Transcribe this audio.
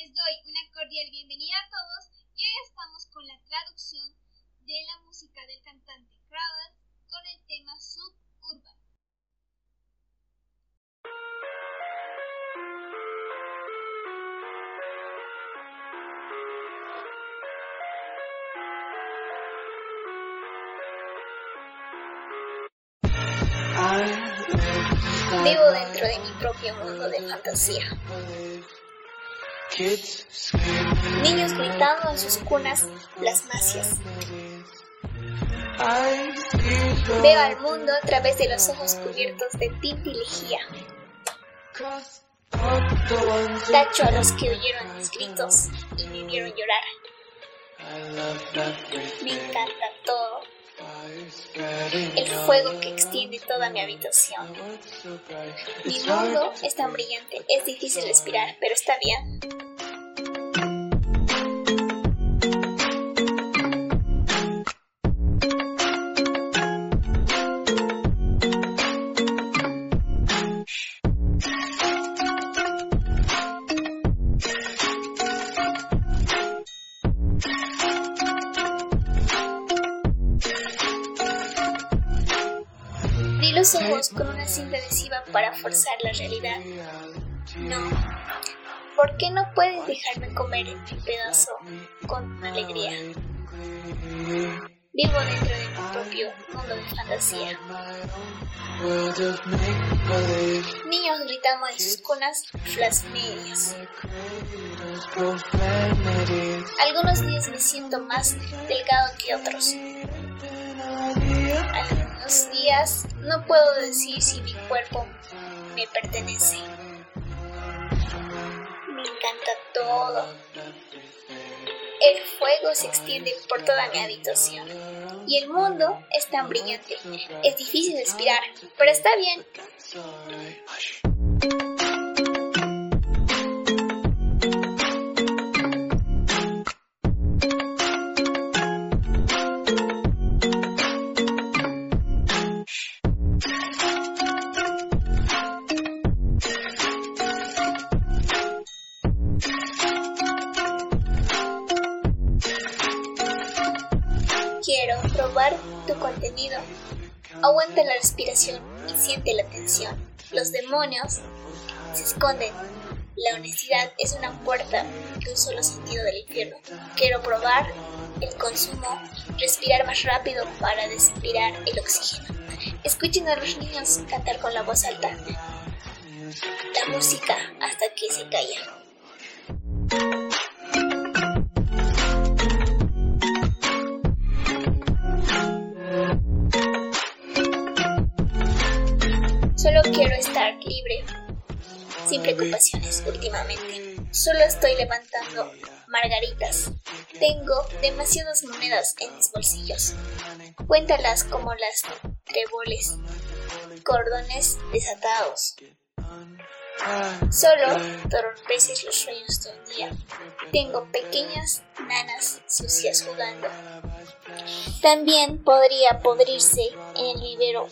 Les doy una cordial bienvenida a todos y hoy estamos con la traducción de la música del cantante Crowder con el tema Suburban. Vivo dentro de mi propio mundo de fantasía. Niños gritando en sus cunas plasmacias. Veo al mundo a través de los ojos cubiertos de lejía. Tacho a los que oyeron mis gritos y me vieron llorar. Me encanta todo. El fuego que extiende toda mi habitación. Mi mundo es tan brillante, es difícil respirar, pero está bien. Di los ojos con una cinta adhesiva para forzar la realidad. No. ¿Por qué no puedes dejarme comer mi pedazo con alegría? Vivo dentro de mi propio mundo de fantasía. Niños gritando en sus cunas medias. Algunos días me siento más delgado que otros. No puedo decir si mi cuerpo me pertenece. Me encanta todo. El fuego se extiende por toda mi habitación. Y el mundo es tan brillante. Es difícil respirar, pero está bien. Quiero probar tu contenido. Aguanta la respiración y siente la tensión. Los demonios se esconden. La honestidad es una puerta de un solo sentido del infierno. Quiero probar el consumo, respirar más rápido para despirar el oxígeno. Escuchen a los niños cantar con la voz alta. La música hasta que se calla. Quiero estar libre, sin preocupaciones últimamente. Solo estoy levantando margaritas. Tengo demasiadas monedas en mis bolsillos. Cuéntalas como las tréboles, cordones desatados. Solo torpeces los sueños de un día. Tengo pequeñas nanas sucias jugando. También podría podrirse en el vivero